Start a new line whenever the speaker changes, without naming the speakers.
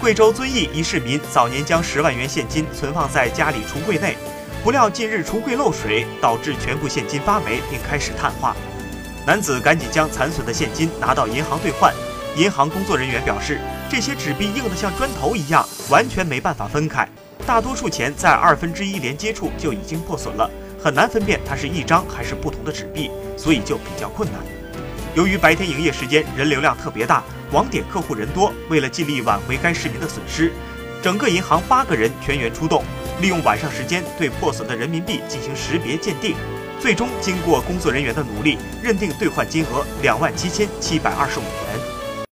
贵州遵义一市民早年将十万元现金存放在家里橱柜内，不料近日橱柜漏水，导致全部现金发霉并开始碳化。男子赶紧将残损的现金拿到银行兑换，银行工作人员表示，这些纸币硬得像砖头一样，完全没办法分开。大多数钱在二分之一连接处就已经破损了，很难分辨它是一张还是不同的纸币，所以就比较困难。由于白天营业时间人流量特别大，网点客户人多，为了尽力挽回该市民的损失，整个银行八个人全员出动，利用晚上时间对破损的人民币进行识别鉴定，最终经过工作人员的努力，认定兑换金额两万七千七百二十五元。